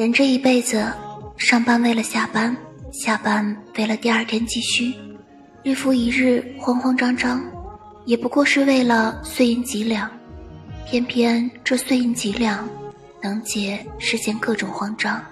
人这一辈子上班为了下班下班为了第二天继续日复一日慌慌张张也不过是为了碎银几两。偏偏这碎银几两能解世间各种慌张。